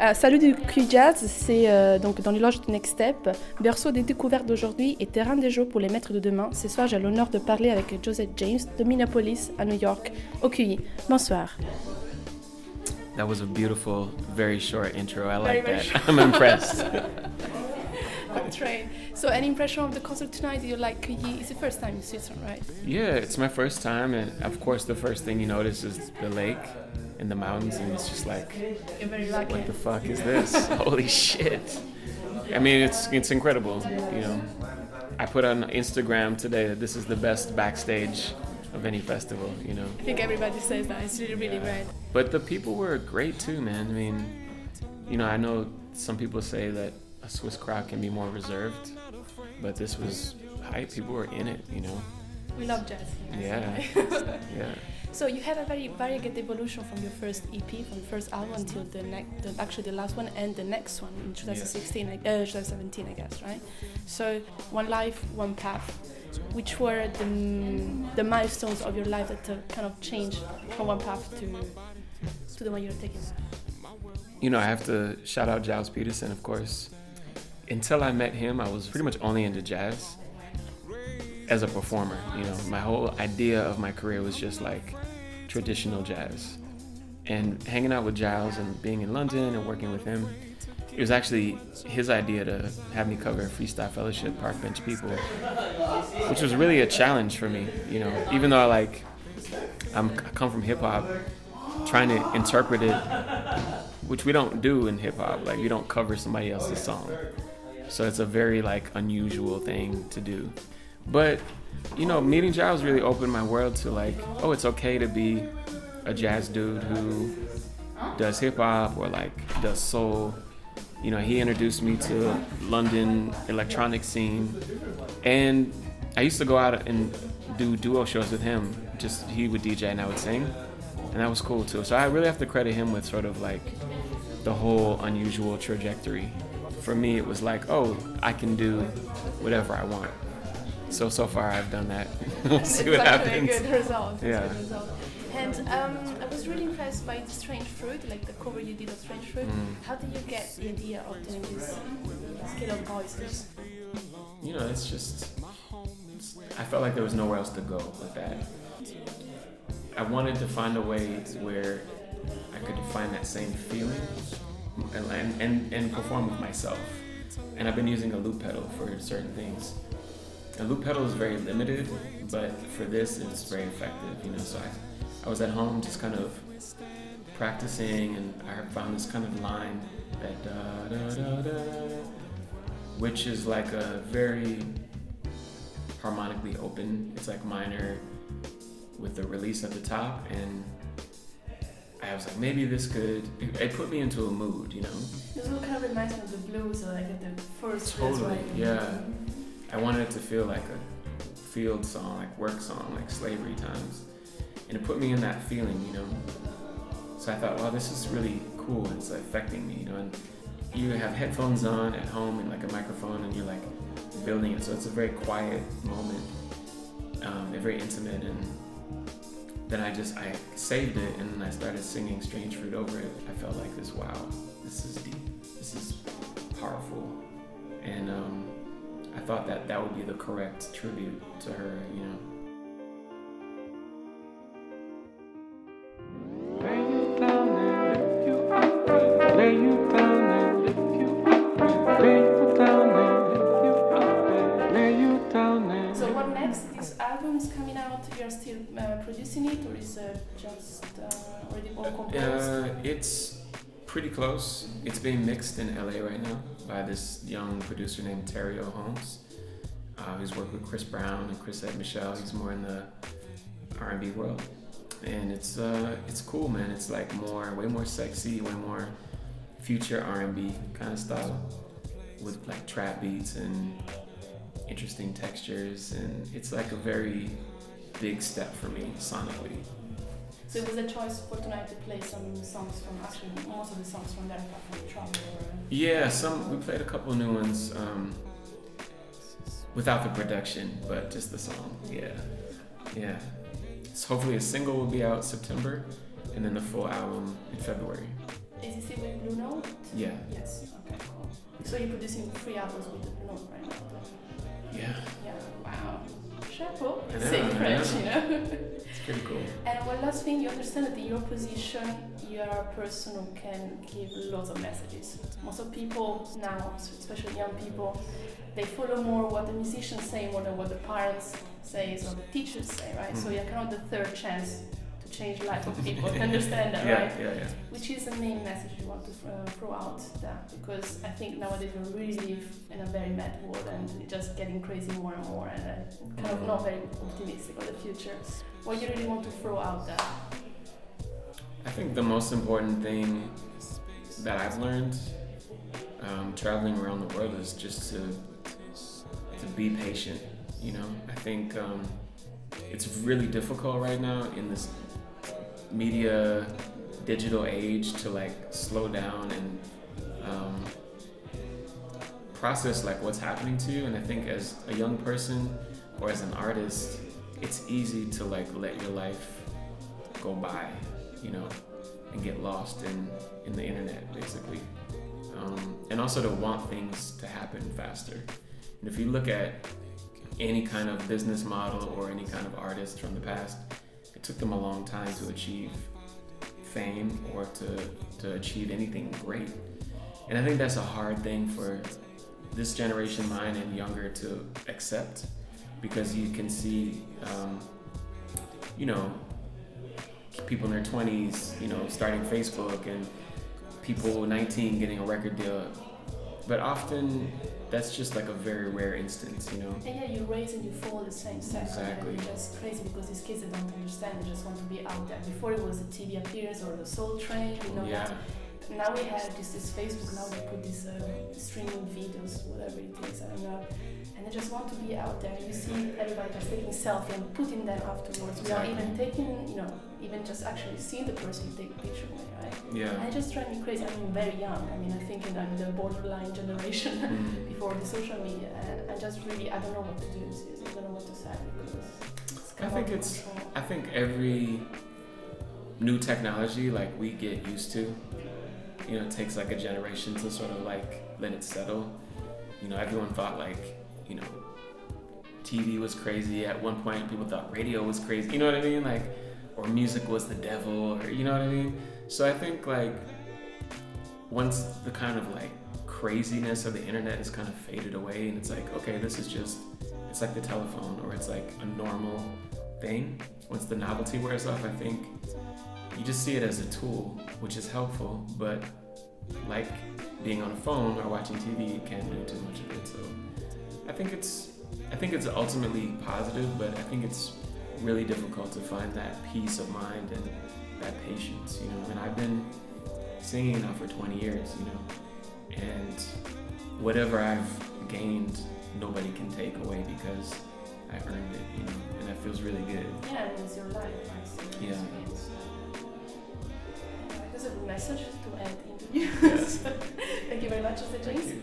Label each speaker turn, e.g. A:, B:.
A: Euh, salut du Q-Jazz, c'est euh, donc dans l'éloge du Next Step, berceau des découvertes d'aujourd'hui et terrain des jeux pour les maîtres de demain. Ce soir, j'ai l'honneur de parler avec Joseph James de Minneapolis à New York, au QI. Bonsoir.
B: That was a beautiful, very short intro. I like
A: very
B: that. I'm impressed.
A: On train. So, any impression of the concert tonight? You like QI? It's the first time in Switzerland, right?
B: yeah, it's my first time, and of course, the first thing you notice is the lake and the mountains, and it's just like,
A: You're very lucky.
B: what the fuck is this? Holy shit! I mean, it's it's incredible. You know, I put on Instagram today that this is the best backstage of any festival. You know,
A: I think everybody says that. It's really, really great.
B: but the people were great too, man. I mean, you know, I know some people say that a Swiss crowd can be more reserved, but this was hype. People were in it. You know.
A: We love jazz.
B: Yeah. Yeah.
A: So you had a very varied evolution from your first EP, from the first album until the next, the, actually the last one and the next one in 2016, like, uh, 2017, I guess, right? So one life, one path. Which were the, the milestones of your life that uh, kind of changed from one path to to the one you're taking?
B: You know, I have to shout out Gilles Peterson, of course. Until I met him, I was pretty much only into jazz as a performer. You know, my whole idea of my career was just like traditional jazz. And hanging out with Gilles and being in London and working with him, it was actually his idea to have me cover Freestyle Fellowship, Park Bench People, which was really a challenge for me. You know, even though I like, I'm, I come from hip hop, trying to interpret it which we don't do in hip hop. Like we don't cover somebody else's song. So it's a very like unusual thing to do. But you know, meeting Gilles really opened my world to like, oh, it's okay to be a jazz dude who does hip hop or like does soul. You know, he introduced me to London electronic scene, and I used to go out and do duo shows with him. Just he would DJ and I would sing, and that was cool too. So I really have to credit him with sort of like the whole unusual trajectory. For me, it was like, oh, I can do whatever I want. So so far, I've done that. we'll see what happens.
A: a good result. It's a
B: Yeah.
A: good result. And um, I was really impressed by the Strange Fruit, like the cover you did of Strange Fruit.
B: Mm.
A: How did you get the idea of doing this scale of voices?
B: You know, it's just. I felt like there was nowhere else to go with that. I wanted to find a way where I could find that same feeling and, and, and perform with myself. And I've been using a loop pedal for certain things. A loop pedal is very limited, but for this, it's very effective. You know, so I, I was at home just kind of practicing, and I found this kind of line that da da da da, which is like a very harmonically open. It's like minor with the release at the top, and I was like, maybe this could. It, it put me into a mood, you know.
A: This one kind of reminds me of the blues, like the first
B: Totally, yeah. I wanted it to feel like a field song, like work song, like slavery times. And it put me in that feeling, you know. So I thought, wow, this is really cool. It's affecting me, you know. And you have headphones on at home and like a microphone, and you're like building it. So it's a very quiet moment, um, and very intimate. And then I just I saved it, and then I started singing "Strange Fruit" over it. I felt like this, wow, this is deep. This is powerful, and um, thought that that would be the correct tribute to her, you know.
A: So what next? This album's coming out. You're still uh, producing it, or is it just uh, already all composed?
B: Uh, it's pretty close. It's being mixed in LA right now by this young producer named Terrio Holmes, uh, who's worked with Chris Brown and Chrisette Michele. He's more in the R&B world, and it's uh, it's cool, man. It's like more, way more sexy, way more future R&B kind of style, with like trap beats and interesting textures, and it's like a very big step for me sonically.
A: So it was a choice for tonight to play some songs from actually most of the songs from that from Travel. Or,
B: Yeah, some we played a couple new ones um, without the production, but just the song. Yeah, yeah. So hopefully a single will be out September, and then the full album in February.
A: is it still with Blue Note?
B: Yeah.
A: Yes. Okay. Cool. So you're producing three albums with the Blue Note right now?
B: Yeah.
A: Yeah. Wow. Chapeau.
B: I know,
A: Say in
B: I
A: French, you know.
B: Pretty cool.
A: And one last thing, you understand that in your position, you are a person who can give lots of messages. Most of people now, especially young people, they follow more what the musicians say more than what the parents say or the teachers say, right? So
B: Mhm.
A: you're kind of the third chance change life of people. understand that,
B: yeah,
A: right?
B: yeah, yeah.
A: Which is the main message you want to uh, throw out there, because I think nowadays we really live in a very mad world and it's just getting crazy more and more, and I'm kind of not very optimistic of the future. What you really want to throw out there?
B: I think the most important thing that I've learned um, traveling around the world is just to to be patient. You know, I think um, it's really difficult right now in this media digital age to like slow down and um, process like what's happening to you. And I think as a young person or as an artist, it's easy to like let your life go by, you know, and get lost in in the internet basically, um, and also to want things to happen faster. And if you look at any kind of business model or any kind of artist from the past, it took them a long time to achieve fame or to to achieve anything great. And I think that's a hard thing for this generation, mine and younger, to accept because you can see, um, you know, people in their 20s, you know, starting Facebook and people 19 getting a record deal. But often that's just like a very rare instance, you know?
A: And yeah, you raise and you fall the same second.
B: Exactly.
A: And it's just crazy because these kids they don't understand. They just want to be out there. Before it was the TV appearance or the Soul Train, you know.
B: Yeah.
A: That. Now we have this, this Facebook. Now they put these uh, streaming videos, whatever it is. I don't know. And they just want to be out there. You see everybody just taking selfie and putting them afterwards
B: Exactly.
A: even taking, you know, even just actually seeing the person you take a picture with, right?
B: Yeah.
A: It just drives me crazy. I mean, very young. I mean, I think I'm the borderline generation
B: Mm.
A: before the social media, and I just really I don't know what to do. Seriously, I don't know what to say because
B: I think it's-
A: control.
B: I think every new technology like we get used to, you know, it takes like a generation to sort of like let it settle. You know, everyone thought like, you know, TV was crazy. At one point, people thought radio was crazy. You know what I mean? Like, or music was the devil, or you know what I mean? So I think like once the kind of like craziness of the internet is kind of faded away, and it's like, okay, this is just it's like the telephone, or it's like a normal thing. Once the novelty wears off, I think you just see it as a tool, which is helpful, but like being on a phone or watching TV, you can't do too much of it. So I think it's I think it's ultimately positive, but I think it's really difficult to find that peace of mind and that patience, you know. And I've been singing now for 20 years, you know, and whatever I've gained, nobody can take away because I earned it, you know, and that feels really good.
A: Yeah, and it's your life, right?
B: Yeah.
A: experience. That's a good message to end the interview.
B: Yes.
A: Thank you very much, Mr. James.